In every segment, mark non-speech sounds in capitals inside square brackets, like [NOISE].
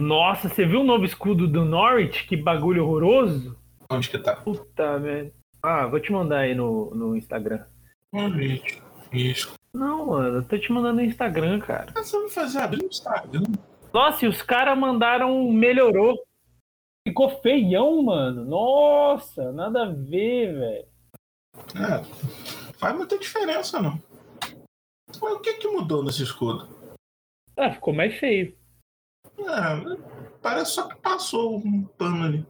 Nossa, você viu o novo escudo do Norwich? Que bagulho horroroso. Onde que tá? Puta merda. Ah, vou te mandar aí no, no Instagram. Norwich. Isso. Não, mano, eu tô te mandando no Instagram, cara. Você vai fazer abrir o Instagram? Nossa, e os caras mandaram melhorou. Ficou feião, mano. Nossa, nada a ver, velho. É, faz muita diferença, não. Mas o que que mudou nesse escudo? Ah, ficou mais feio. É, parece só que passou um pano ali.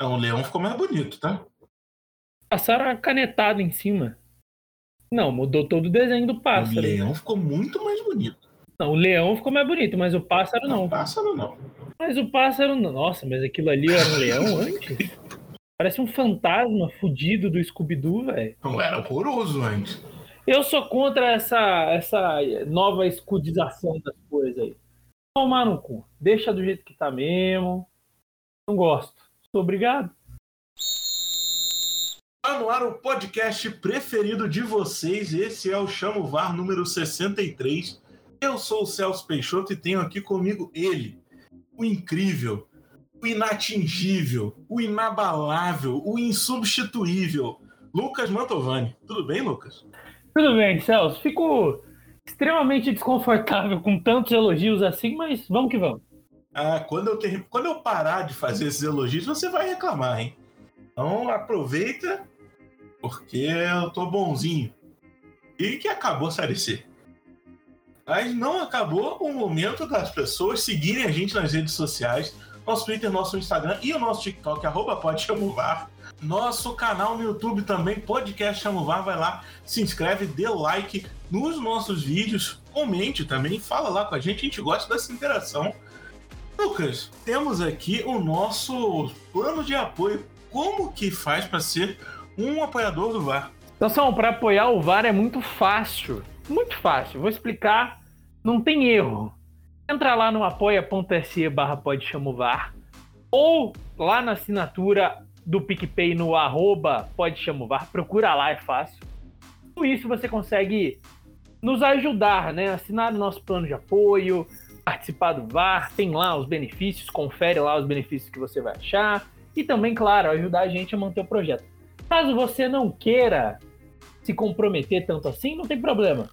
Não, o leão ficou mais bonito, tá? Passaram a canetada em cima. Não, mudou todo o desenho do O pássaro. leão ficou muito mais bonito. Não, o leão ficou mais bonito, mas o pássaro não. Pássaro não. Mas o pássaro não. Nossa, mas aquilo ali era um leão [LAUGHS] antes? Parece um fantasma fudido do Scooby-Doo, velho. Não era horroroso antes. Eu sou contra essa, essa nova escudização das coisas aí. Tomar no cu. Deixa do jeito que tá mesmo. Não gosto. Obrigado. Tá no ar o podcast preferido de vocês. Esse é o Chamo VAR número 63. Eu sou o Celso Peixoto e tenho aqui comigo ele, o incrível, o inatingível, o inabalável, o insubstituível, Lucas Mantovani. Tudo bem, Lucas? Tudo bem, Celso. Fico extremamente desconfortável com tantos elogios assim, mas vamos que vamos. Ah, quando eu, ter... quando eu parar de fazer esses elogios, você vai reclamar, hein? Então aproveita, porque eu tô bonzinho. E que acabou a Série C. Mas não acabou o momento das pessoas seguirem a gente nas redes sociais, nosso Twitter, nosso Instagram e o nosso TikTok, arroba pode chamuvar. Nosso canal no YouTube também, podcast Chamuvar, vai lá, se inscreve, dê like nos nossos vídeos, comente também, fala lá com a gente, a gente gosta dessa interação. Lucas, temos aqui o nosso plano de apoio. Como que faz para ser um apoiador do VAR? Então, para apoiar o VAR é muito fácil. Muito fácil. Vou explicar. Não tem erro. Entra lá no apoia.se barra pode VAR ou lá na assinatura do PicPay no arroba pode chamar o VAR. Procura lá, é fácil. Com isso você consegue nos ajudar, né? Assinar o nosso plano de apoio, participar do VAR, tem lá os benefícios, confere lá os benefícios que você vai achar e também, claro, ajudar a gente a manter o projeto. Caso você não queira se comprometer tanto assim, não tem problema.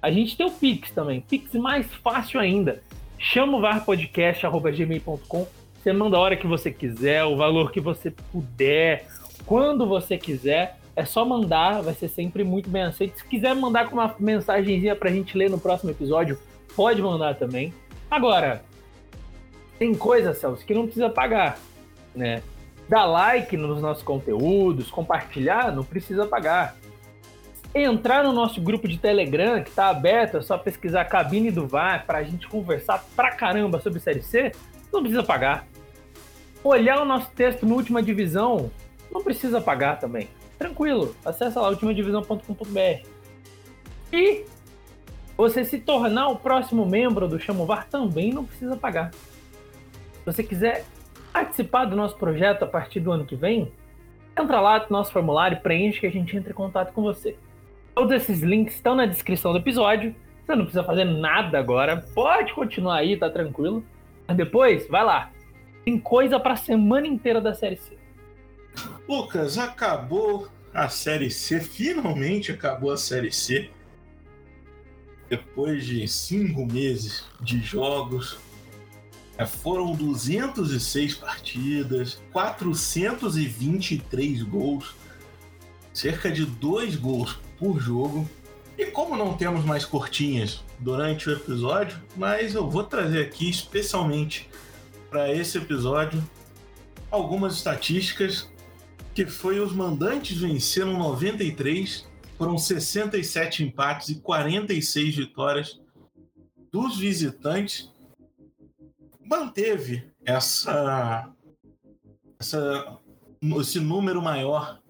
A gente tem o Pix também, Pix mais fácil ainda. Chama o varpodcast.gmail.com. Você manda a hora que você quiser, o valor que você puder, quando você quiser. É só mandar, vai ser sempre muito bem aceito. Se quiser mandar com uma mensagenzinha pra gente ler no próximo episódio, pode mandar também. Agora, tem coisa, Celso, que não precisa pagar, né? Dar like nos nossos conteúdos, compartilhar, não precisa pagar. Entrar no nosso grupo de Telegram, que está aberto, é só pesquisar Cabine do VAR para a gente conversar pra caramba sobre Série C, não precisa pagar. Olhar o nosso texto no Última Divisão, não precisa pagar também. Tranquilo, acessa lá ultimadivisão.com.br. E você se tornar o próximo membro do Chamo VAR também não precisa pagar. Se você quiser participar do nosso projeto a partir do ano que vem, entra lá no nosso formulário, preenche que a gente entra em contato com você. Todos esses links estão na descrição do episódio. Você não precisa fazer nada agora. Pode continuar aí, tá tranquilo. Mas depois, vai lá. Tem coisa pra semana inteira da Série C. Lucas, acabou a Série C, finalmente acabou a Série C. Depois de cinco meses de jogos, é, foram 206 partidas, 423 gols, cerca de dois gols por jogo. E como não temos mais cortinhas durante o episódio, mas eu vou trazer aqui especialmente para esse episódio algumas estatísticas que foi os mandantes venceram 93, foram 67 empates e 46 vitórias dos visitantes. Manteve essa, essa esse número maior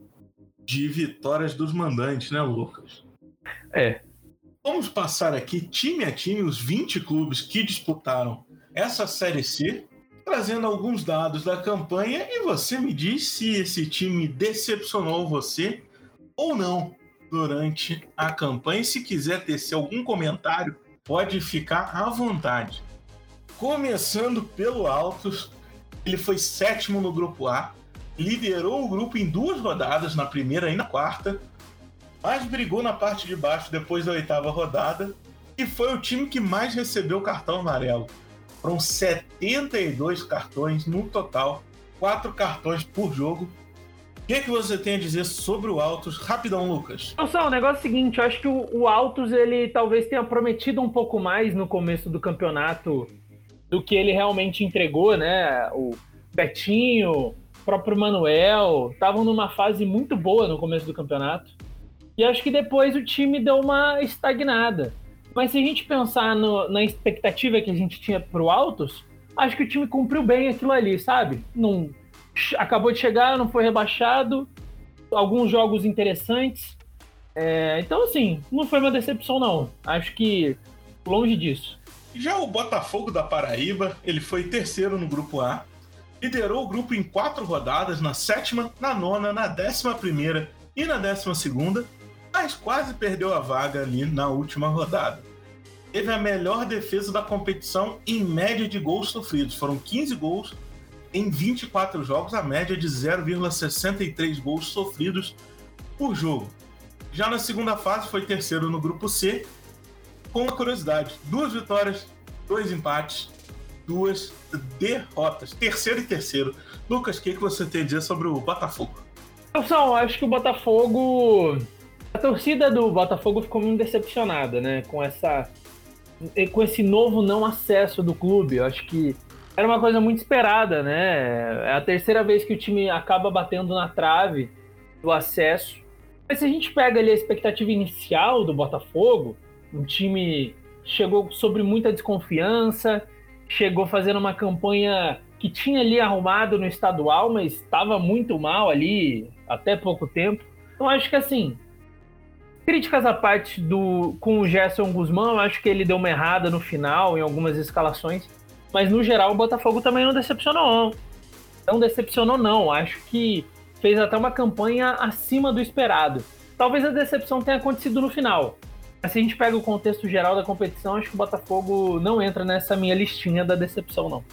de vitórias dos mandantes, né, Lucas? É. Vamos passar aqui time a time os 20 clubes que disputaram essa Série C, trazendo alguns dados da campanha e você me diz se esse time decepcionou você ou não durante a campanha. Se quiser tecer algum comentário, pode ficar à vontade. começando pelo Altos, ele foi sétimo no grupo A, liderou o grupo em duas rodadas, na primeira e na quarta, mas brigou na parte de baixo depois da oitava rodada e foi o time que mais recebeu cartão amarelo. Foram 72 cartões no total, quatro cartões por jogo. O que, é que você tem a dizer sobre o Altos? Rapidão, Lucas. Não, o negócio é o seguinte, eu acho que o, o Altos ele talvez tenha prometido um pouco mais no começo do campeonato do que ele realmente entregou, né? O Betinho, o próprio Manuel, estavam numa fase muito boa no começo do campeonato. E acho que depois o time deu uma estagnada. Mas se a gente pensar no, na expectativa que a gente tinha pro Altos, acho que o time cumpriu bem aquilo ali, sabe? Não, acabou de chegar, não foi rebaixado, alguns jogos interessantes. É, então, assim, não foi uma decepção, não. Acho que longe disso. Já o Botafogo da Paraíba, ele foi terceiro no grupo A, liderou o grupo em quatro rodadas, na sétima, na nona, na décima primeira e na décima segunda, mas quase perdeu a vaga ali na última rodada. Teve a melhor defesa da competição em média de gols sofridos. Foram 15 gols em 24 jogos, a média de 0,63 gols sofridos por jogo. Já na segunda fase foi terceiro no grupo C, com uma curiosidade: duas vitórias, dois empates, duas derrotas. Terceiro e terceiro. Lucas, o que, que você tem a dizer sobre o Botafogo? Pessoal, acho que o Botafogo torcida do Botafogo ficou muito decepcionada, né? Com essa com esse novo não acesso do clube. Eu acho que era uma coisa muito esperada, né? É a terceira vez que o time acaba batendo na trave do acesso. Mas se a gente pega ali a expectativa inicial do Botafogo, um time chegou sobre muita desconfiança, chegou fazendo uma campanha que tinha ali arrumado no estadual, mas estava muito mal ali até pouco tempo. Então acho que assim, Críticas à parte do com o Gerson Guzmão, eu acho que ele deu uma errada no final, em algumas escalações. Mas no geral o Botafogo também não decepcionou. Não, decepcionou, não. Acho que fez até uma campanha acima do esperado. Talvez a decepção tenha acontecido no final. Mas se a gente pega o contexto geral da competição, acho que o Botafogo não entra nessa minha listinha da decepção, não.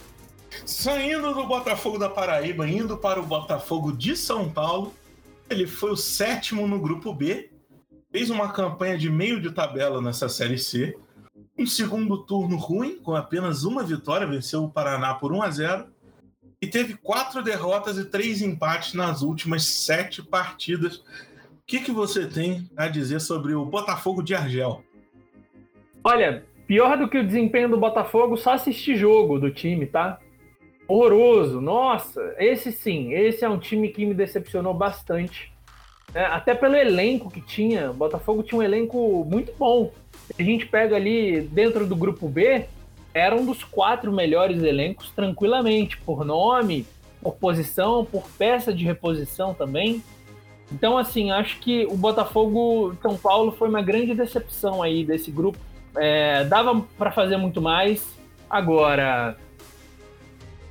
Saindo do Botafogo da Paraíba, indo para o Botafogo de São Paulo, ele foi o sétimo no grupo B fez uma campanha de meio de tabela nessa Série C. Um segundo turno ruim, com apenas uma vitória, venceu o Paraná por 1 a 0 e teve quatro derrotas e três empates nas últimas sete partidas. O que, que você tem a dizer sobre o Botafogo de Argel? Olha, pior do que o desempenho do Botafogo, só assistir jogo do time, tá? Horroroso. Nossa, esse sim, esse é um time que me decepcionou bastante. É, até pelo elenco que tinha, Botafogo tinha um elenco muito bom. A gente pega ali dentro do grupo B, era um dos quatro melhores elencos tranquilamente, por nome, por posição, por peça de reposição também. Então, assim, acho que o Botafogo São Paulo foi uma grande decepção aí desse grupo. É, dava para fazer muito mais. Agora,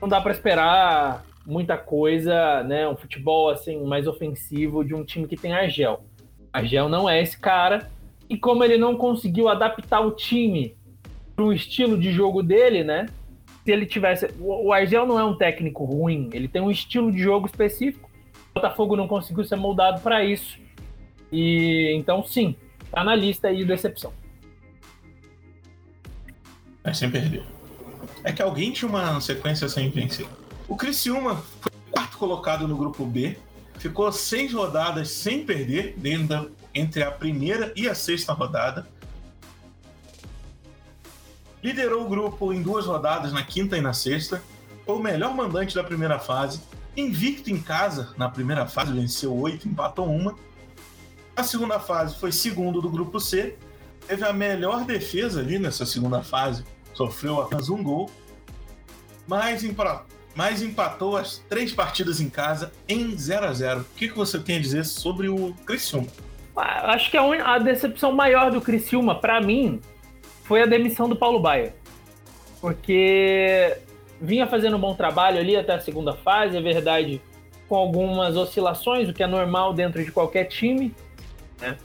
não dá para esperar muita coisa, né? Um futebol assim mais ofensivo de um time que tem Argel. Argel não é esse cara. E como ele não conseguiu adaptar o time para o estilo de jogo dele, né? Se ele tivesse. O Argel não é um técnico ruim, ele tem um estilo de jogo específico. O Botafogo não conseguiu ser moldado para isso. E então, sim, tá na lista aí de decepção. Mas sem perder. É que alguém tinha uma sequência sem vencer. O Criciúma foi quarto colocado no grupo B, ficou seis rodadas sem perder dentro, entre a primeira e a sexta rodada. Liderou o grupo em duas rodadas, na quinta e na sexta. Foi o melhor mandante da primeira fase. Invicto em casa na primeira fase, venceu oito, empatou uma. A segunda fase foi segundo do grupo C. Teve a melhor defesa ali nessa segunda fase. Sofreu apenas um gol. Mas mas empatou as três partidas em casa em 0 a 0 O que, que você tem a dizer sobre o Criciúma? Ah, acho que a, decepção maior do Criciúma, para mim, foi a demissão do Paulo Baia. Porque vinha fazendo um bom trabalho ali até a segunda fase, é verdade, com algumas oscilações, o que é normal dentro de qualquer time, né?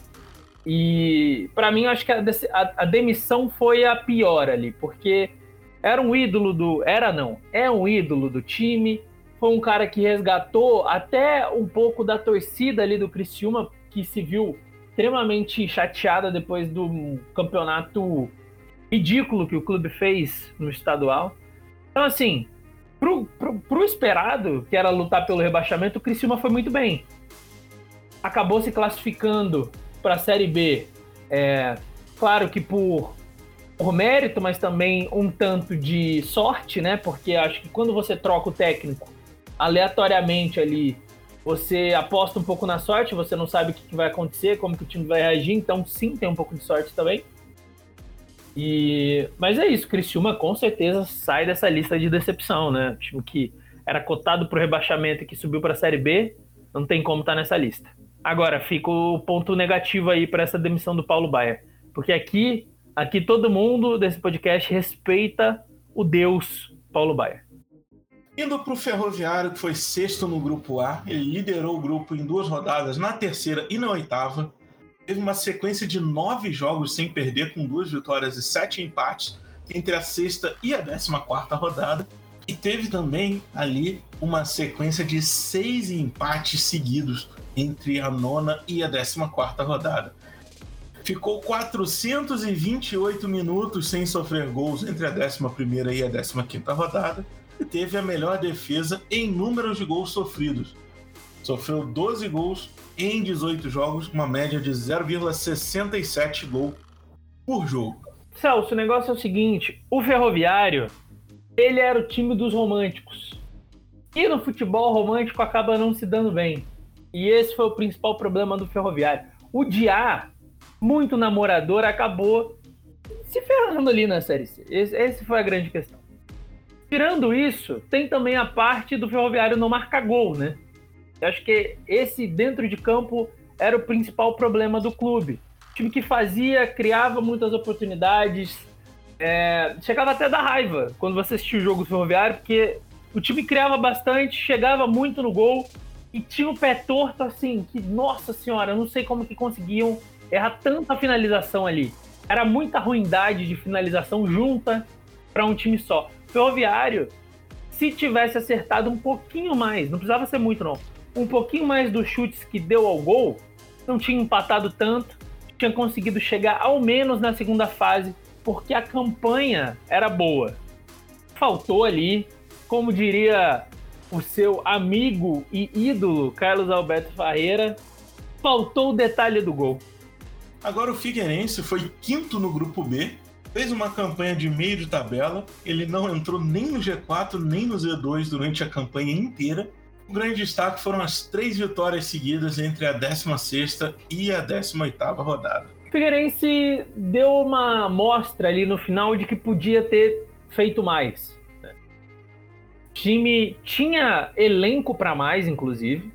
E para mim, acho que a, a, a demissão foi a pior ali, porque era um ídolo do. Era não, é um ídolo do time. Foi um cara que resgatou até um pouco da torcida ali do Criciúma, que se viu extremamente chateada depois do campeonato ridículo que o clube fez no estadual. Então, assim, pro, pro, pro esperado, que era lutar pelo rebaixamento, o Criciúma foi muito bem. Acabou se classificando para a Série B. É, claro que por, por mérito, mas também um tanto de sorte, né? Porque acho que quando você troca o técnico aleatoriamente ali, você aposta um pouco na sorte, você não sabe o que vai acontecer, como que o time vai reagir, então sim, tem um pouco de sorte também. E, mas é isso, Criciúma com certeza sai dessa lista de decepção, né? O time que era cotado para o rebaixamento e que subiu para a Série B, não tem como estar tá nessa lista. Agora, fica o ponto negativo aí para essa demissão do Paulo Baier, porque aqui, aqui todo mundo desse podcast respeita o Deus Paulo Baier. Indo para o Ferroviário, que foi sexto no grupo A, ele liderou o grupo em duas rodadas, na terceira e na oitava teve uma sequência de nove jogos sem perder, com duas vitórias e sete empates entre a sexta e a décima quarta rodada. E teve também ali uma sequência de seis empates seguidos entre a nona e a décima quarta rodada. Ficou 428 minutos sem sofrer gols entre a décima primeira e a décima quinta rodada e teve a melhor defesa em números de gols sofridos. Sofreu 12 gols em 18 jogos, uma média de 0,67 gol por jogo. Celso, o negócio é o seguinte: o Ferroviário, ele era o time dos românticos. E no futebol romântico acaba não se dando bem. E esse foi o principal problema do Ferroviário. O Diá, muito namorador, acabou se ferrando ali na Série C. Esse, esse foi a grande questão. Tirando isso, tem também a parte do Ferroviário não marcar gol, né? Eu acho que esse dentro de campo era o principal problema do clube. O time que fazia, criava muitas oportunidades, é, chegava até da raiva quando você assistia o jogo do Ferroviário, porque o time criava bastante, chegava muito no gol e tinha o pé torto assim, que nossa senhora, eu não sei como que conseguiam errar tanta finalização ali. Era muita ruindade de finalização junta para um time só. Ferroviário, se tivesse acertado um pouquinho mais, não precisava ser muito não, um pouquinho mais dos chutes que deu ao gol, não tinha empatado tanto, tinha conseguido chegar ao menos na segunda fase, porque a campanha era boa. Faltou ali, como diria o seu amigo e ídolo Carlos Alberto Ferreira, faltou o detalhe do gol. Agora o Figueirense foi quinto no grupo B, fez uma campanha de meio de tabela, ele não entrou nem no G4 nem no Z2 durante a campanha inteira o grande destaque foram as três vitórias seguidas entre a 16 e a 18 rodada. O Figueirense deu uma mostra ali no final de que podia ter feito mais. O time tinha elenco para mais, inclusive.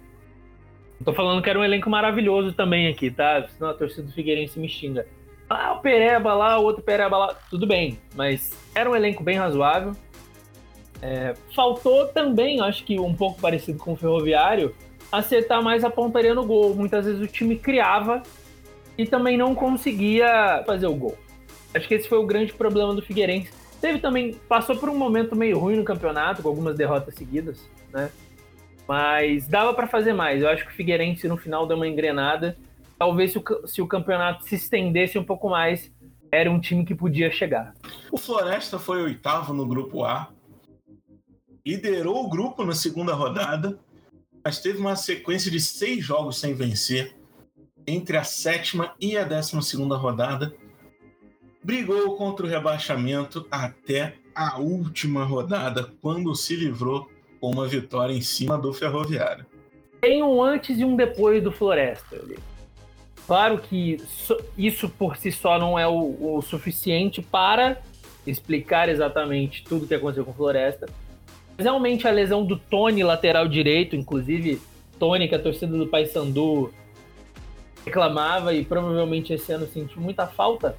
Tô falando que era um elenco maravilhoso também aqui, tá? Senão a torcida do Figueirense me xinga. Ah, o Pereba lá, o outro Pereba lá, tudo bem. Mas era um elenco bem razoável. É, faltou também, acho que um pouco parecido com o Ferroviário, acertar mais a pontaria no gol. Muitas vezes o time criava e também não conseguia fazer o gol. Acho que esse foi o grande problema do Figueirense. Teve também, passou por um momento meio ruim no campeonato, com algumas derrotas seguidas, né? Mas dava para fazer mais. Eu acho que o Figueirense no final deu uma engrenada. Talvez se o, se o campeonato se estendesse um pouco mais, era um time que podia chegar. O Floresta foi oitavo no grupo A, liderou o grupo na segunda rodada, mas teve uma sequência de seis jogos sem vencer entre a sétima e a décima segunda rodada. Brigou contra o rebaixamento até a última rodada, quando se livrou com uma vitória em cima do Ferroviário. Tem um antes e um depois do Floresta. Claro que isso por si só não é o, o suficiente para explicar exatamente tudo o que aconteceu com o Floresta, realmente a lesão do Tony, lateral direito, inclusive Tony, que a torcida do Paysandu reclamava e provavelmente esse ano sentiu muita falta.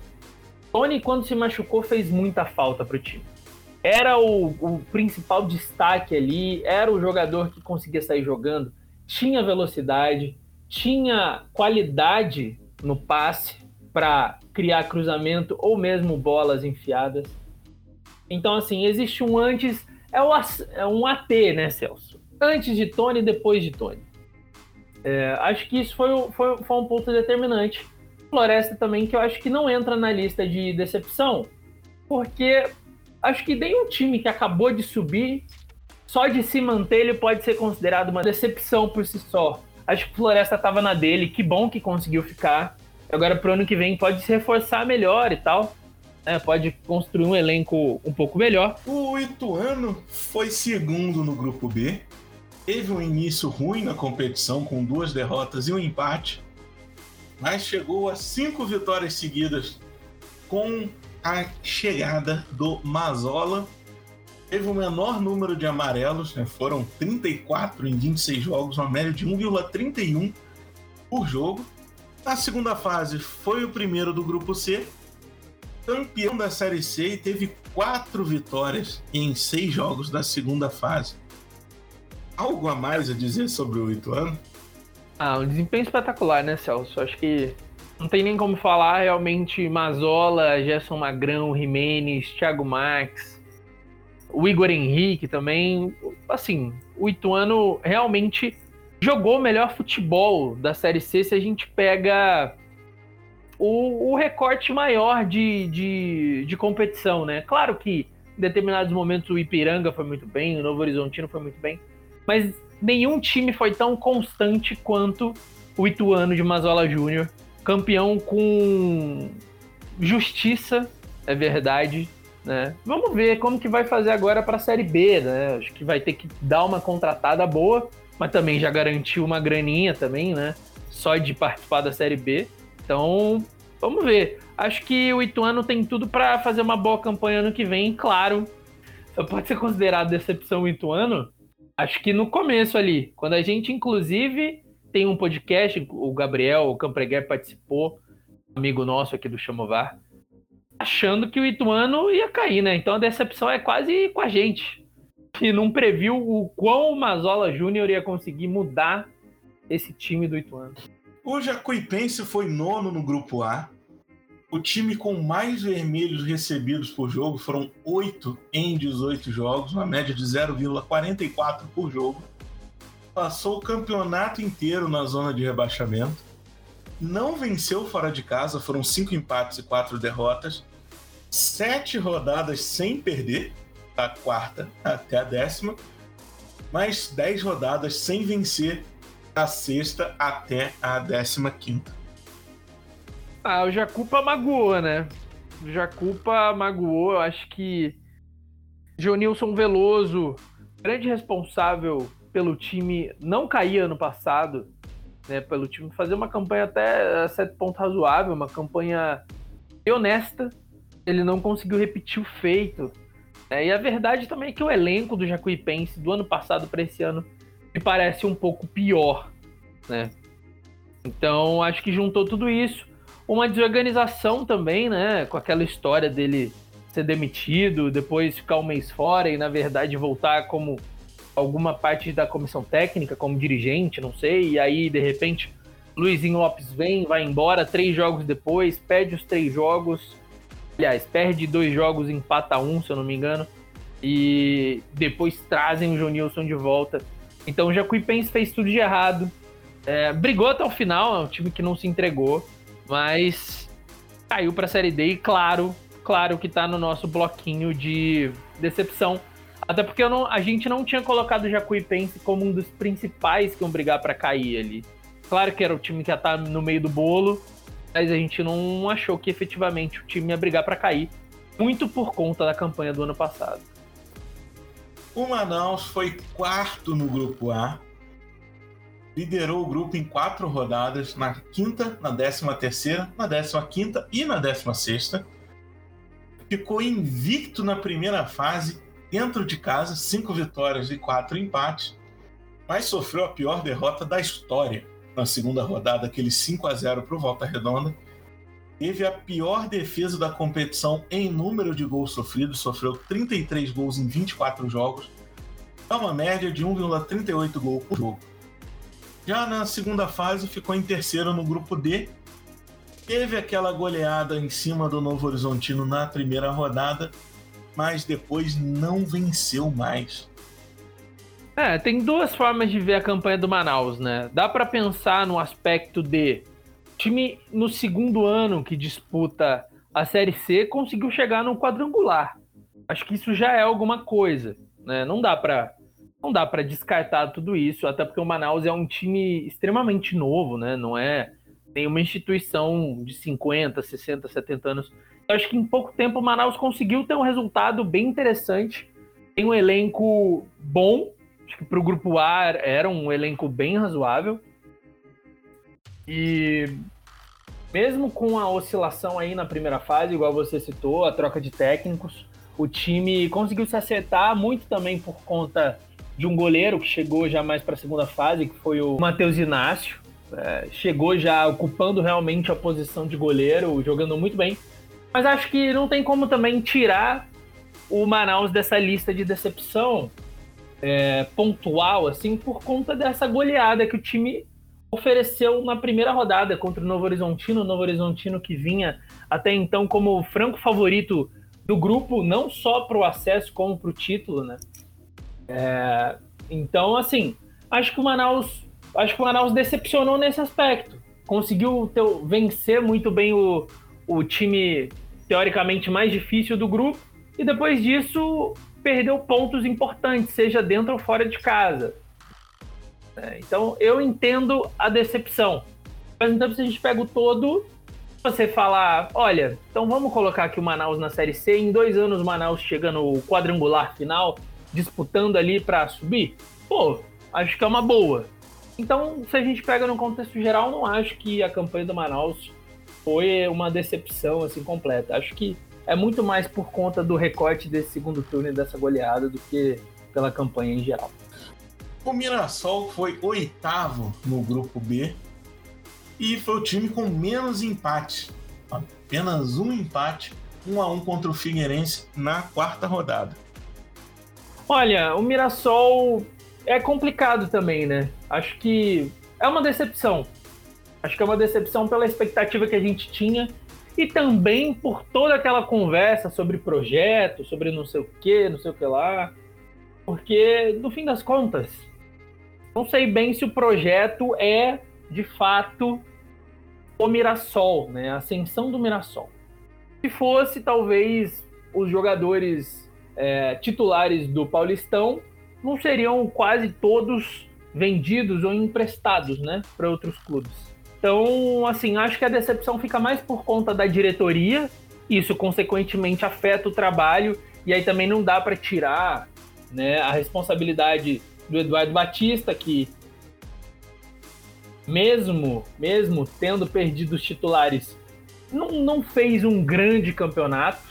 Tony, quando se machucou, fez muita falta para o time. Era o, o principal destaque ali, era o jogador que conseguia sair jogando, tinha velocidade, tinha qualidade no passe para criar cruzamento ou mesmo bolas enfiadas. Então, assim, existe um antes, é, o, é um AT, né, Celso? Antes de Tony, depois de Tony. É, acho que isso foi, foi, foi um ponto determinante. Floresta também, que eu acho que não entra na lista de decepção, porque acho que nem um time que acabou de subir, só de se manter, ele pode ser considerado uma decepção por si só. Acho que Floresta estava na dele, que bom que conseguiu ficar. Agora, pro ano que vem, pode se reforçar melhor e tal. É, pode construir um elenco um pouco melhor. O Ituano foi segundo no grupo B. Teve um início ruim na competição, com duas derrotas e um empate. Mas chegou a cinco vitórias seguidas com a chegada do Mazola. Teve o menor número de amarelos, né? foram 34 em 26 jogos, uma média de 1,31 por jogo. Na segunda fase, foi o primeiro do grupo C, campeão da Série C e teve quatro vitórias em seis jogos da segunda fase. Algo a mais a dizer sobre o Ituano? Ah, um desempenho espetacular, né, Celso? Acho que não tem nem como falar realmente Mazola, Gerson Magrão, Jimenez, Thiago Max, o Igor Henrique também. Assim, o Ituano realmente jogou o melhor futebol da Série C se a gente pega o, o recorte maior de, de, de, competição, né? Claro que em determinados momentos o Ipiranga foi muito bem, o Novo Horizontino foi muito bem, mas nenhum time foi tão constante quanto o Ituano de Mazola Júnior campeão com justiça, é verdade, né? Vamos ver como que vai fazer agora para a Série B, né? Acho que vai ter que dar uma contratada boa, mas também já garantiu uma graninha também, né? Só de participar da Série B. Então, vamos ver. Acho que o Ituano tem tudo para fazer uma boa campanha ano que vem, claro. Só pode ser considerado decepção o Ituano. Acho que no começo ali, quando a gente inclusive tem um podcast, o Gabriel, o Campreguer participou, amigo nosso aqui do Chamovar, achando que o Ituano ia cair, né? Então a decepção é quase com a gente, que não previu o quão o Mazola Júnior ia conseguir mudar esse time do Ituano. O Jacuipense foi nono no grupo A. O time com mais vermelhos recebidos por jogo foram 8 em 18 jogos, uma média de 0,44 por jogo passou o campeonato inteiro na zona de rebaixamento, não venceu fora de casa, foram cinco empates e quatro derrotas, sete rodadas sem perder, da quarta até a décima, mais dez rodadas sem vencer, da sexta até a décima quinta. Ah, o Jacupa magoou, né? O Jacupa magoou, eu acho que Jonilson Veloso, grande responsável pelo time não cair ano passado, né, pelo time fazer uma campanha até a certo ponto razoável, uma campanha honesta, ele não conseguiu repetir o feito. Né, e a verdade também é que o elenco do Jacuipense do ano passado para esse ano me parece um pouco pior, né? Então acho que juntou tudo isso, uma desorganização também, né, com aquela história dele ser demitido, depois ficar um mês fora e na verdade voltar como alguma parte da comissão técnica, como dirigente, não sei, e aí de repente Luizinho Lopes vem, vai embora, três jogos depois, perde os três jogos, aliás, perde dois jogos, empata um, se eu não me engano, e depois trazem o Jonilson de volta. Então o Jacuipense fez tudo de errado, é, brigou até o final, é um time que não se entregou, mas caiu para a Série D e claro, claro que está no nosso bloquinho de decepção até porque não, a gente não tinha colocado o Jacuipense como um dos principais que iam brigar para cair ali. Claro que era o time que ia estar tá no meio do bolo, mas a gente não achou que efetivamente o time ia brigar para cair, muito por conta da campanha do ano passado. O Manaus foi quarto no grupo A, liderou o grupo em quatro rodadas, na quinta, na décima terceira, na décima quinta e na décima sexta. Ficou invicto na primeira fase dentro de casa, cinco vitórias e quatro empates, mas sofreu a pior derrota da história na segunda rodada, aquele 5 a 0 para o Volta Redonda. Teve a pior defesa da competição em número de gols sofridos, sofreu 33 gols em 24 jogos, é uma média de 1,38 gols por jogo. Já na segunda fase, ficou em terceiro no grupo D. Teve aquela goleada em cima do Novo Horizontino na primeira rodada, mas depois não venceu mais. É, tem duas formas de ver a campanha do Manaus, né? Dá para pensar no aspecto de time no segundo ano que disputa a Série C conseguiu chegar no quadrangular. Acho que isso já é alguma coisa, né? Não dá para não dá para descartar tudo isso, até porque o Manaus é um time extremamente novo, né? Não é nenhuma instituição de 50, 60, 70 anos. Acho que em pouco tempo o Manaus conseguiu ter um resultado bem interessante. Tem um elenco bom, acho que para o grupo A era um elenco bem razoável. E mesmo com a oscilação aí na primeira fase, igual você citou, a troca de técnicos, o time conseguiu se acertar muito também por conta de um goleiro que chegou já mais para a segunda fase, que foi o Matheus Inácio. É, chegou já ocupando realmente a posição de goleiro, jogando muito bem. Mas acho que não tem como também tirar o Manaus dessa lista de decepção é, pontual, assim, por conta dessa goleada que o time ofereceu na primeira rodada contra o Novo Horizontino. O Novo Horizontino que vinha até então como franco favorito do grupo, não só para o acesso, como para o título, né? É, então, assim, acho que o Manaus, acho que o Manaus decepcionou nesse aspecto. Conseguiu vencer muito bem o, o time teoricamente mais difícil do grupo e depois disso perdeu pontos importantes, seja dentro ou fora de casa. É, então eu entendo a decepção. Mas então se a gente pega o todo, você falar, olha, então vamos colocar aqui o Manaus na Série C, em dois anos o Manaus chega no quadrangular final, disputando ali para subir, pô, acho que é uma boa. Então, se a gente pega no contexto geral, não acho que a campanha do Manaus foi uma decepção assim completa. Acho que é muito mais por conta do recorte desse segundo turno e dessa goleada do que pela campanha em geral. O Mirassol foi oitavo no grupo B e foi o time com menos empate. Apenas um empate, um a um contra o Figueirense na quarta rodada. Olha, o Mirassol é complicado também, né? Acho que é uma decepção. Acho que é uma decepção pela expectativa que a gente tinha e também por toda aquela conversa sobre projeto, sobre não sei o que, não sei o que lá. Porque, no fim das contas, não sei bem se o projeto é, de fato, o Mirassol, né? A ascensão do Mirassol. Se fosse, talvez, os jogadores é, titulares do Paulistão não seriam quase todos vendidos ou emprestados, né, para outros clubes. Então, assim, acho que a decepção fica mais por conta da diretoria. Isso, consequentemente, afeta o trabalho e aí também não dá para tirar, né, a responsabilidade do Eduardo Batista, que mesmo, mesmo tendo perdido os titulares, não, não fez um grande campeonato,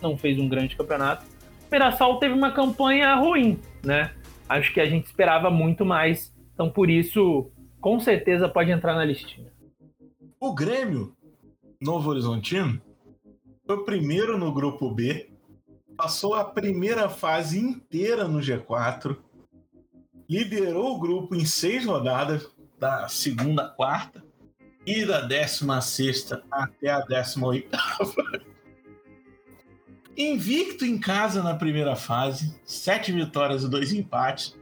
não fez um grande campeonato, Mirassol teve uma campanha ruim, né? Acho que a gente esperava muito mais. Então, por isso, com certeza pode entrar na listinha. O Grêmio, Novo Horizontino, foi o primeiro no grupo B, passou a primeira fase inteira no G4, liderou o grupo em seis rodadas, da segunda à quarta, e da décima sexta até a décima oitava. Invicto em casa na primeira fase, sete vitórias e dois empates.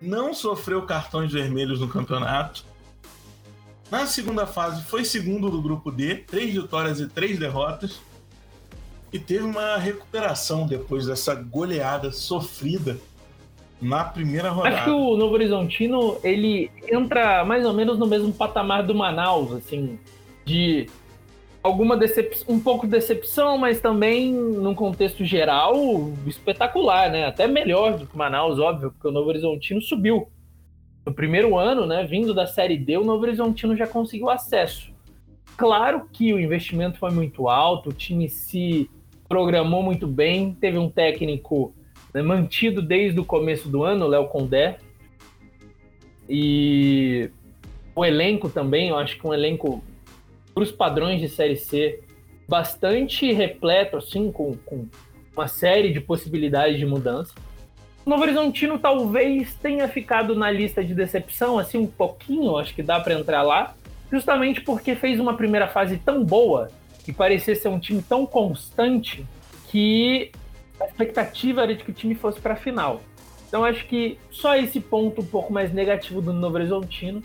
Não sofreu cartões vermelhos no campeonato. Na segunda fase, foi segundo do grupo D, três vitórias e três derrotas. E teve uma recuperação depois dessa goleada sofrida na primeira rodada. Acho que o Novo Horizontino ele entra mais ou menos no mesmo patamar do Manaus, assim, de alguma decepção, um pouco de decepção, mas também num contexto geral espetacular, né? Até melhor do que o Manaus, óbvio, porque o Novo Horizontino subiu. No primeiro ano, né, vindo da Série D, o Novo Horizontino já conseguiu acesso. Claro que o investimento foi muito alto, o time se programou muito bem, teve um técnico né, mantido desde o começo do ano, Léo Condé. E o elenco também, eu acho que um elenco para os padrões de Série C, bastante repleto, assim, com, com uma série de possibilidades de mudança. Novo Horizontino talvez tenha ficado na lista de decepção, assim, um pouquinho, acho que dá para entrar lá, justamente porque fez uma primeira fase tão boa e parecia ser um time tão constante que a expectativa era de que o time fosse para a final. Então acho que só esse ponto um pouco mais negativo do Novo Horizontino,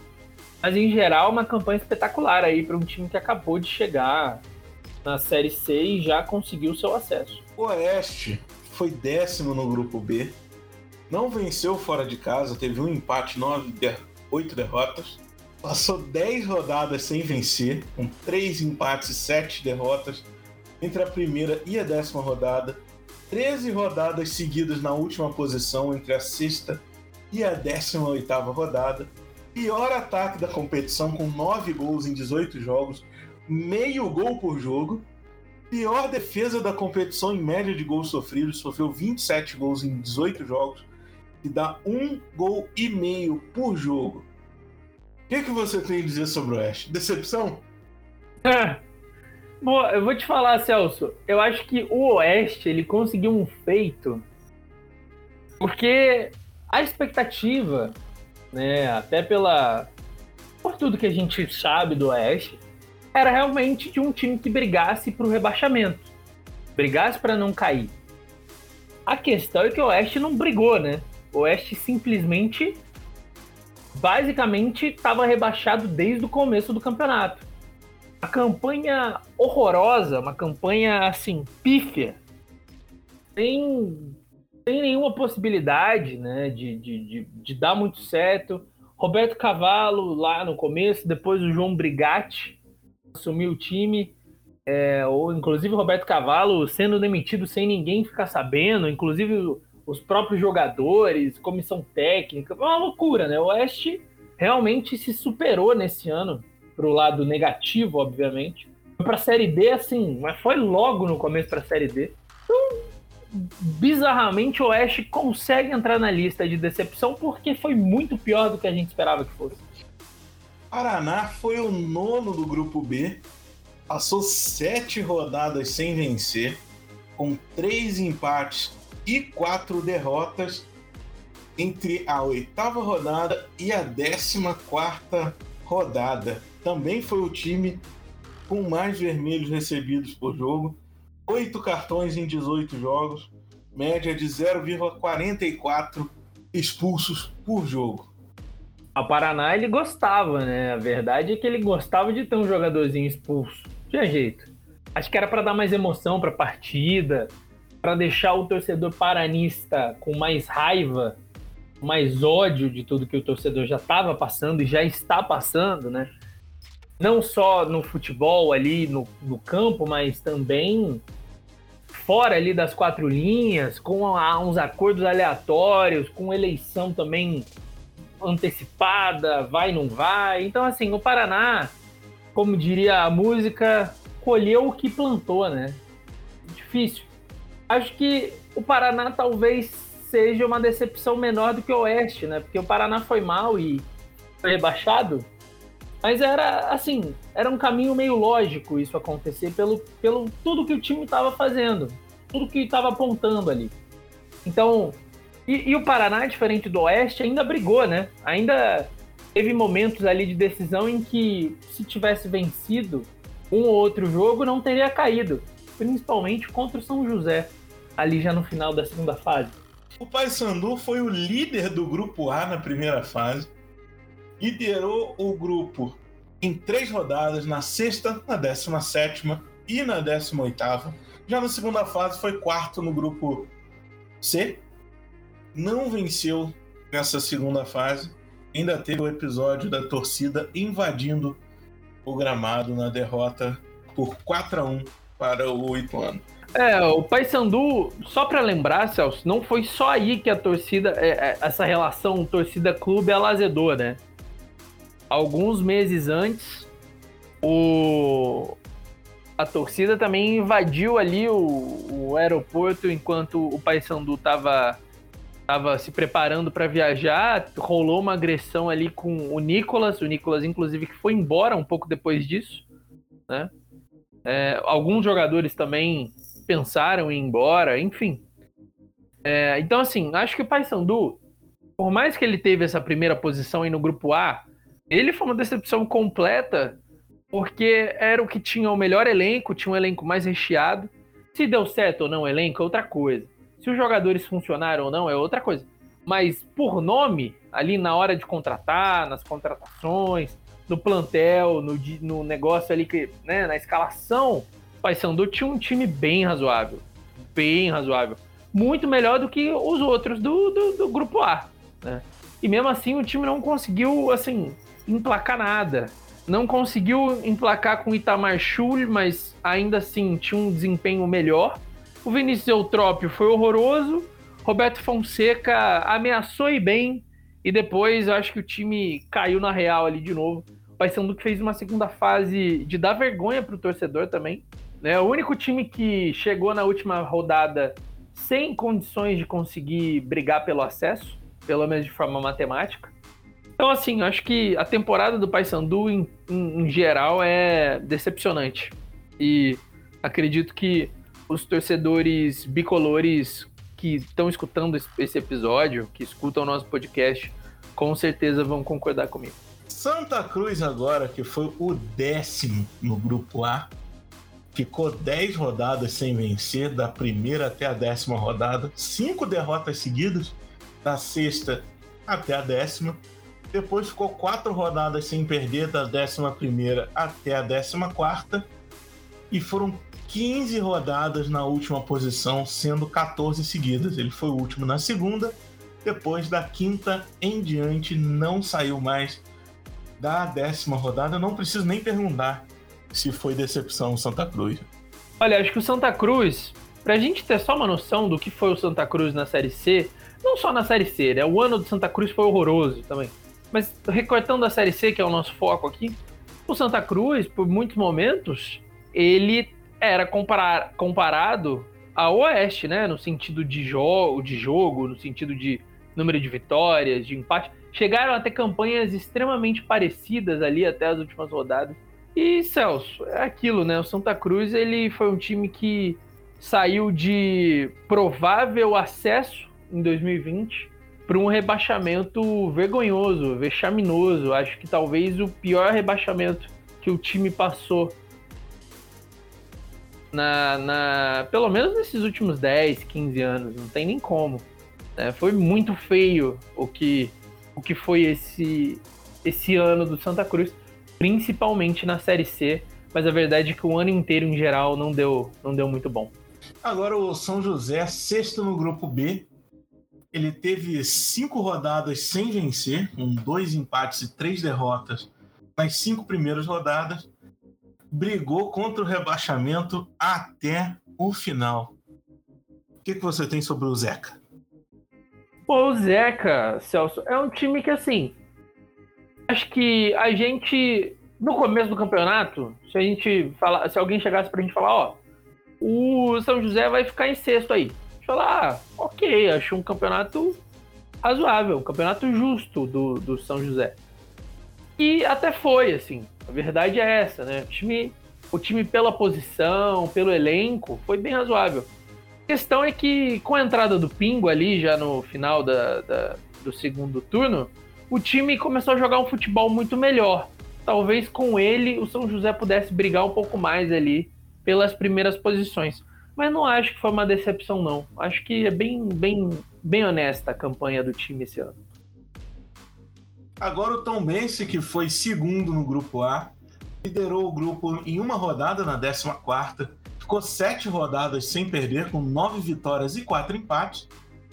mas em geral uma campanha espetacular aí para um time que acabou de chegar na Série C e já conseguiu seu acesso. O Oeste foi décimo no grupo B, não venceu fora de casa, teve um empate, nove, oito derrotas, passou dez rodadas sem vencer, com três empates e sete derrotas entre a primeira e a décima rodada 13 rodadas seguidas na última posição entre a sexta e a 18 rodada. Pior ataque da competição com 9 gols em 18 jogos, meio gol por jogo. Pior defesa da competição em média de gols sofridos, sofreu 27 gols em 18 jogos e dá um gol e meio por jogo. O que, que você tem a dizer sobre o Oeste? Decepção? Bom, eu vou te falar, Celso. Eu acho que o Oeste ele conseguiu um feito porque a expectativa, né, até pela por tudo que a gente sabe do Oeste, era realmente de um time que brigasse para o rebaixamento, brigasse para não cair. A questão é que o Oeste não brigou, né? Oeste simplesmente, basicamente, estava rebaixado desde o começo do campeonato uma campanha horrorosa, uma campanha assim, pífia, sem, sem nenhuma possibilidade né, de, de, de, de dar muito certo. Roberto Cavalo lá no começo, depois o João Brigatti assumiu o time, é, ou inclusive o Roberto Cavalo sendo demitido sem ninguém ficar sabendo, inclusive os próprios jogadores, comissão técnica, uma loucura, né? O Oeste realmente se superou nesse ano pro lado negativo, obviamente. Pra Série D, assim, mas foi logo no começo pra Série D. Então, bizarramente, o Oeste consegue entrar na lista de decepção porque foi muito pior do que a gente esperava que fosse. Paraná foi o nono do grupo B, passou sete rodadas sem vencer, com três empates e quatro derrotas entre a oitava rodada e a décima quarta rodada também foi o time com mais vermelhos recebidos por jogo, oito cartões em 18 jogos, média de 0,44 expulsos por jogo. A Paraná ele gostava, né? A verdade é que ele gostava de ter um jogadorzinho expulso. Tinha jeito. Acho que era para dar mais emoção para a partida, para deixar o torcedor paranista com mais raiva, mais ódio de tudo que o torcedor já estava passando e já está passando, né? não só no futebol ali no, no campo, mas também fora ali das quatro linhas, com uns acordos aleatórios, com eleição também antecipada, vai não vai. Então assim, o Paraná, como diria a música, colheu o que plantou, né? Difícil. Acho que o Paraná talvez seja uma decepção menor do que o Oeste, né? Porque o Paraná foi mal e foi rebaixado mas era assim, era um caminho meio lógico isso acontecer pelo, pelo tudo que o time estava fazendo, tudo que estava apontando ali. Então, e, e, o Paraná, diferente do Oeste, ainda brigou, né? Ainda teve momentos ali de decisão em que se tivesse vencido um ou outro jogo, não teria caído, principalmente contra o São José, ali já no final da segunda fase. O Paysandu foi o líder do grupo A na primeira fase liderou o grupo em três rodadas, na sexta, na décima sétima e na décima oitava. Já na segunda fase foi quarto no grupo C. Não venceu nessa segunda fase. Ainda teve o episódio da torcida invadindo o gramado na derrota por 4 a 1 para o Ituano. É, o Paysandu, só para lembrar, Celso, não foi só aí que a torcida, é, é, essa relação torcida-clube ela azedou, né? alguns meses antes, o a torcida também invadiu ali o, o aeroporto enquanto o Paysandu estava tava se preparando para viajar, rolou uma agressão ali com o Nicolas, o Nicolas inclusive que foi embora um pouco depois disso, né? É, alguns jogadores também pensaram em ir embora, enfim. É, então assim, acho que o Paysandu, por mais que ele teve essa primeira posição aí no grupo A, ele foi uma decepção completa, porque era o que tinha o melhor elenco, tinha um elenco mais recheado. Se deu certo ou não o elenco é outra coisa. Se os jogadores funcionaram ou não é outra coisa. Mas por nome, ali na hora de contratar, nas contratações, no plantel, no, no negócio ali que, né, na escalação, Paysandu tinha um time bem razoável. Bem razoável. Muito melhor do que os outros do, do, do grupo A. Né? E mesmo assim o time não conseguiu, assim, emplacar nada. Não conseguiu emplacar com o Itamar Schul, mas ainda assim tinha um desempenho melhor. O Vinícius Eutrópio foi horroroso. Roberto Fonseca ameaçou e bem. E depois eu acho que o time caiu na real ali de novo. O Paysandu que fez uma segunda fase de dar vergonha para o torcedor também. Né? O único time que chegou na última rodada sem condições de conseguir brigar pelo acesso, pelo menos de forma matemática. Então, assim, acho que a temporada do Paysandu, em, em, em geral, é decepcionante. E acredito que os torcedores bicolores que estão escutando esse episódio, que escutam o nosso podcast, com certeza vão concordar comigo. Santa Cruz agora, que foi o décimo no grupo A, ficou 10 rodadas sem vencer, da primeira até a décima rodada, cinco derrotas seguidas, da sexta até a décima. Depois ficou quatro rodadas sem perder, da 11 até a 14. E foram 15 rodadas na última posição, sendo 14 seguidas. Ele foi o último na segunda. Depois da quinta em diante, não saiu mais da décima rodada. Não preciso nem perguntar se foi decepção o Santa Cruz. Olha, acho que o Santa Cruz, pra gente ter só uma noção do que foi o Santa Cruz na Série C, não só na Série C, né? O ano do Santa Cruz foi horroroso também. Mas recortando a Série C, que é o nosso foco aqui, o Santa Cruz, por muitos momentos, ele era comparar, comparado ao Oeste, né? No sentido de, jo de jogo, no sentido de número de vitórias, de empate. Chegaram a ter campanhas extremamente parecidas ali até as últimas rodadas. E Celso, é aquilo, né? O Santa Cruz ele foi um time que saiu de provável acesso em 2020 para um rebaixamento vergonhoso, vexaminoso. Acho que talvez o pior rebaixamento que o time passou na, na pelo menos nesses últimos 10, 15 anos, não tem nem como. Né? Foi muito feio o que, o que foi esse, esse ano do Santa Cruz, principalmente na Série C, mas a verdade é que o ano inteiro em geral não deu, não deu muito bom. Agora o São José, sexto no grupo B, ele teve cinco rodadas sem vencer, com dois empates e três derrotas nas cinco primeiras rodadas. Brigou contra o rebaixamento até o final. O que, que você tem sobre o Zeca? Pô, o Zeca, Celso, é um time que assim. Acho que a gente. No começo do campeonato, se a gente falar, se alguém chegasse pra gente falar, ó, o São José vai ficar em sexto aí falar, ah, ok, acho um campeonato razoável, um campeonato justo do, do São José. E até foi, assim, a verdade é essa, né? O time, o time pela posição, pelo elenco, foi bem razoável. A questão é que com a entrada do Pingo ali, já no final da, da, do segundo turno, o time começou a jogar um futebol muito melhor. Talvez com ele o São José pudesse brigar um pouco mais ali pelas primeiras posições. Mas não acho que foi uma decepção, não. Acho que é bem, bem, bem honesta a campanha do time esse ano. Agora o Tom Bense, que foi segundo no grupo A, liderou o grupo em uma rodada na 14 ficou sete rodadas sem perder, com nove vitórias e quatro empates,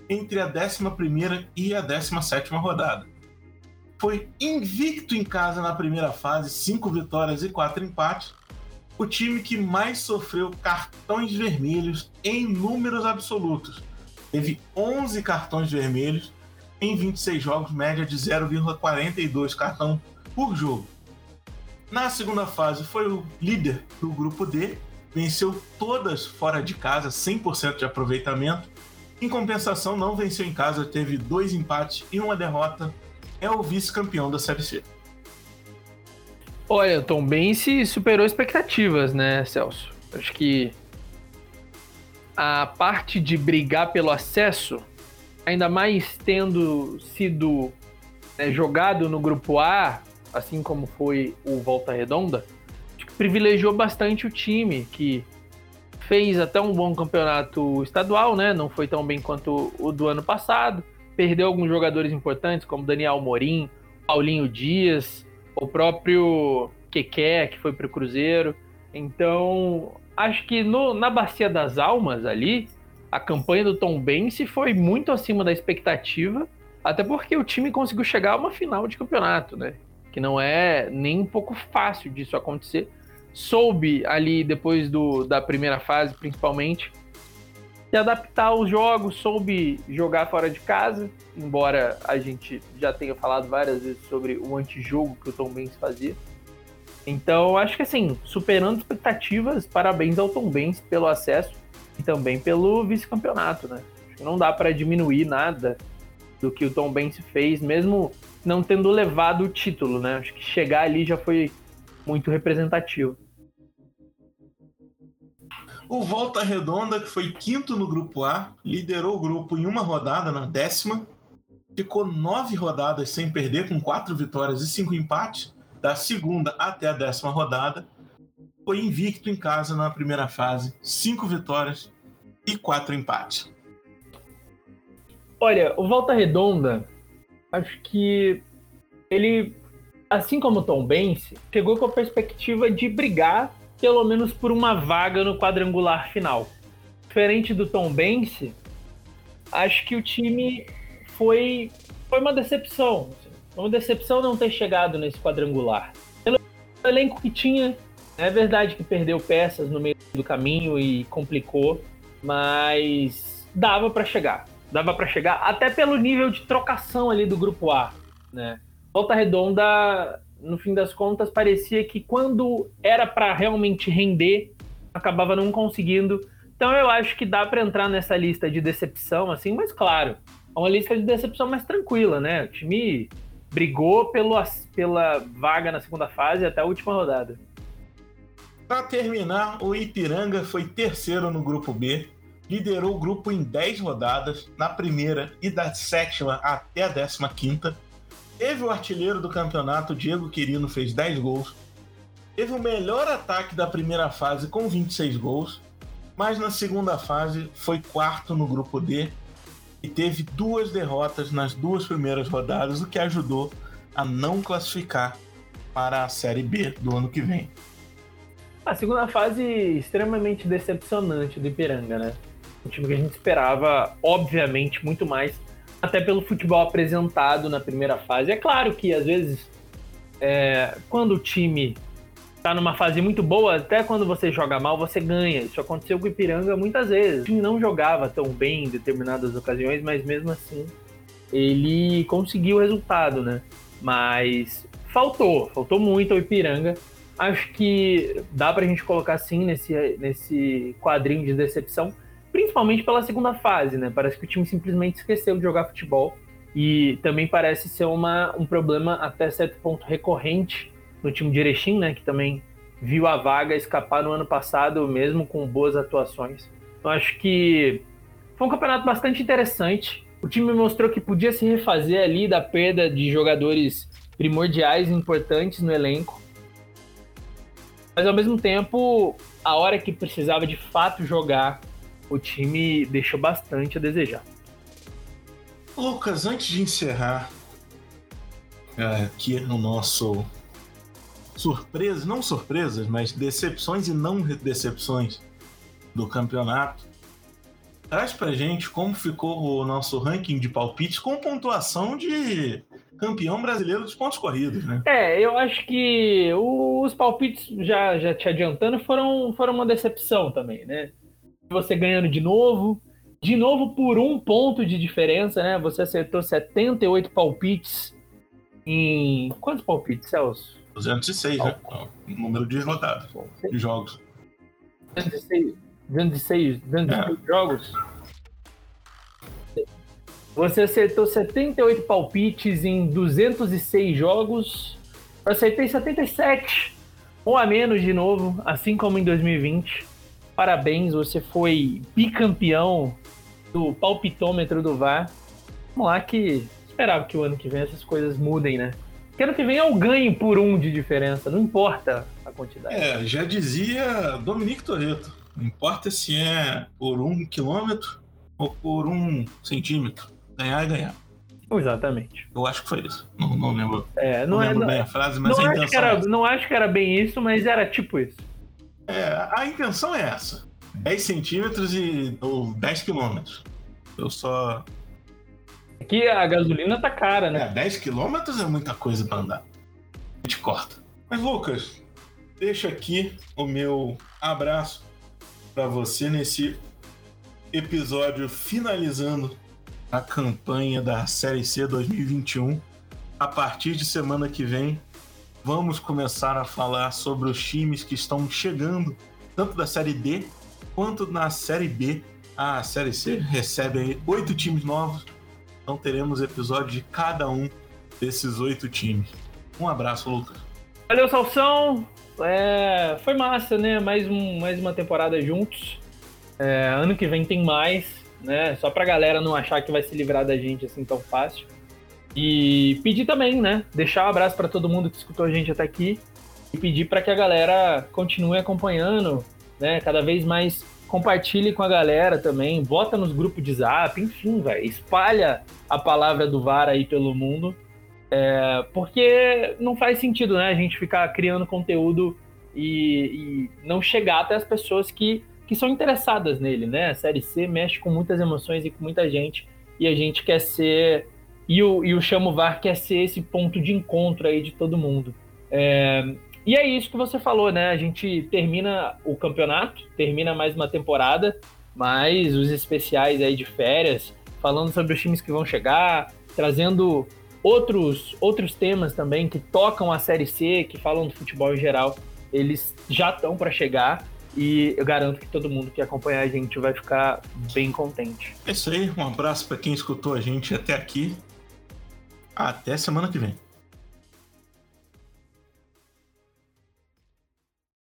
entre a 11 e a 17 rodada. Foi invicto em casa na primeira fase, cinco vitórias e quatro empates, o time que mais sofreu cartões vermelhos em números absolutos. Teve 11 cartões vermelhos em 26 jogos, média de 0,42 cartão por jogo. Na segunda fase, foi o líder do grupo D, venceu todas fora de casa, 100% de aproveitamento. Em compensação, não venceu em casa, teve dois empates e uma derrota. É o vice-campeão da Série C. Olha, Tom Bense superou expectativas, né, Celso? Acho que a parte de brigar pelo acesso, ainda mais tendo sido né, jogado no grupo A, assim como foi o Volta Redonda, acho que privilegiou bastante o time, que fez até um bom campeonato estadual, né? Não foi tão bem quanto o do ano passado. Perdeu alguns jogadores importantes, como Daniel Morim, Paulinho Dias, o próprio Keké, que foi para o Cruzeiro. Então, acho que no, na Bacia das Almas ali, a campanha do Tom Bense foi muito acima da expectativa, até porque o time conseguiu chegar a uma final de campeonato, né? Que não é nem um pouco fácil disso acontecer soube ali depois do, da primeira fase, principalmente, se adaptar aos jogos, soube jogar fora de casa, embora a gente já tenha falado várias vezes sobre o antijogo que o Tom Benz fazia. Então, acho que assim, superando expectativas, parabéns ao Tom Benz pelo acesso e também pelo vice-campeonato, né? Não dá para diminuir nada do que o Tom Benz fez, mesmo não tendo levado o título, né? Acho que chegar ali já foi muito representativo. O Volta Redonda, que foi quinto no grupo A, liderou o grupo em uma rodada, na décima. Ficou nove rodadas sem perder, com quatro vitórias e cinco empates, da segunda até a décima rodada. Foi invicto em casa na primeira fase, cinco vitórias e quatro empates. Olha, o Volta Redonda, acho que ele, assim como o Tom Bense, chegou com a perspectiva de brigar pelo menos por uma vaga no quadrangular final. Diferente do Tom Bense, acho que o time foi, foi uma decepção. Uma decepção não ter chegado nesse quadrangular. Pelo elenco que tinha, é verdade que perdeu peças no meio do caminho e complicou, mas dava para chegar. Dava para chegar até pelo nível de trocação ali do grupo A, né? Volta Redonda no fim das contas, parecia que quando era para realmente render, acabava não conseguindo. Então eu acho que dá para entrar nessa lista de decepção, assim, mas claro, é uma lista de decepção mais tranquila, né? O time brigou pelo, pela vaga na segunda fase até a última rodada. Para terminar, o Ipiranga foi terceiro no grupo B, liderou o grupo em 10 rodadas, na primeira e da sétima até a décima quinta, Teve o artilheiro do campeonato, Diego Quirino, fez 10 gols. Teve o melhor ataque da primeira fase com 26 gols. Mas na segunda fase foi quarto no grupo D e teve duas derrotas nas duas primeiras rodadas, o que ajudou a não classificar para a Série B do ano que vem. A segunda fase extremamente decepcionante do Ipiranga, né? Um time que a gente esperava, obviamente, muito mais até pelo futebol apresentado na primeira fase. É claro que às vezes, é, quando o time está numa fase muito boa, até quando você joga mal, você ganha. Isso aconteceu com o Ipiranga muitas vezes. O time não jogava tão bem em determinadas ocasiões, mas mesmo assim ele conseguiu o resultado, né? Mas faltou, faltou muito ao Ipiranga. Acho que dá pra gente colocar assim nesse, nesse quadrinho de decepção principalmente pela segunda fase, né? Parece que o time simplesmente esqueceu de jogar futebol e também parece ser uma, um problema até certo ponto recorrente no time de Erechim, né? Que também viu a vaga escapar no ano passado, mesmo com boas atuações. Então acho que foi um campeonato bastante interessante. O time mostrou que podia se refazer ali da perda de jogadores primordiais importantes no elenco. Mas ao mesmo tempo, a hora que precisava de fato jogar, o time deixou bastante a desejar. Lucas, antes de encerrar é, aqui no nosso surpresas, não surpresas, mas decepções e não decepções do campeonato, traz pra gente como ficou o nosso ranking de palpites com pontuação de campeão brasileiro dos pontos corridos, né? É, eu acho que os palpites, já, já te adiantando, foram, foram uma decepção também, né? Você ganhando de novo. De novo por um ponto de diferença, né? Você acertou 78 palpites em. Quantos palpites, Celso? 206, oh. né? O número de rodadas, de jogos. 206, 206, 206 é. jogos? Você acertou 78 palpites em 206 jogos. Eu acertei 77, ou a menos de novo, assim como em 2020. Parabéns, você foi bicampeão do palpitômetro do VAR. Vamos lá que esperava que o ano que vem essas coisas mudem, né? Porque ano que vem é o ganho por um de diferença, não importa a quantidade. É, já dizia Dominique Toretto. Não importa se é por um quilômetro ou por um centímetro. Ganhar é ganhar. Exatamente. Eu acho que foi isso. Não, não lembro. É, não, Não é, lembro não, bem a frase, mas não a acho que intenção era, é não acho que era bem isso, mas era tipo isso. É, a intenção é essa. 10 centímetros e, ou 10 quilômetros. Eu só. Aqui a gasolina tá cara, né? É, 10 quilômetros é muita coisa pra andar. A gente corta. Mas, Lucas, deixa aqui o meu abraço pra você nesse episódio finalizando a campanha da Série C 2021. A partir de semana que vem, vamos começar a falar sobre os times que estão chegando, tanto da Série D quanto na Série B. A Série C recebe oito times novos, então teremos episódio de cada um desses oito times. Um abraço, Lucas. Valeu, Salsão. É, foi massa, né? Mais, um, mais uma temporada juntos. É, ano que vem tem mais, né? Só pra galera não achar que vai se livrar da gente assim tão fácil. E pedir também, né? Deixar um abraço pra todo mundo que escutou a gente até aqui. E pedir pra que a galera continue acompanhando, né? Cada vez mais compartilhe com a galera também. Bota nos grupos de zap, enfim, velho. Espalha a palavra do VAR aí pelo mundo. É, porque não faz sentido, né? A gente ficar criando conteúdo e, e não chegar até as pessoas que, que são interessadas nele, né? A Série C mexe com muitas emoções e com muita gente. E a gente quer ser. E o, e o Chamo VAR quer ser esse ponto de encontro aí de todo mundo. É, e é isso que você falou, né? A gente termina o campeonato, termina mais uma temporada, mas os especiais aí de férias, falando sobre os times que vão chegar, trazendo outros, outros temas também que tocam a Série C, que falam do futebol em geral, eles já estão para chegar e eu garanto que todo mundo que acompanhar a gente vai ficar bem contente. É isso aí, um abraço para quem escutou a gente até aqui. Até semana que vem.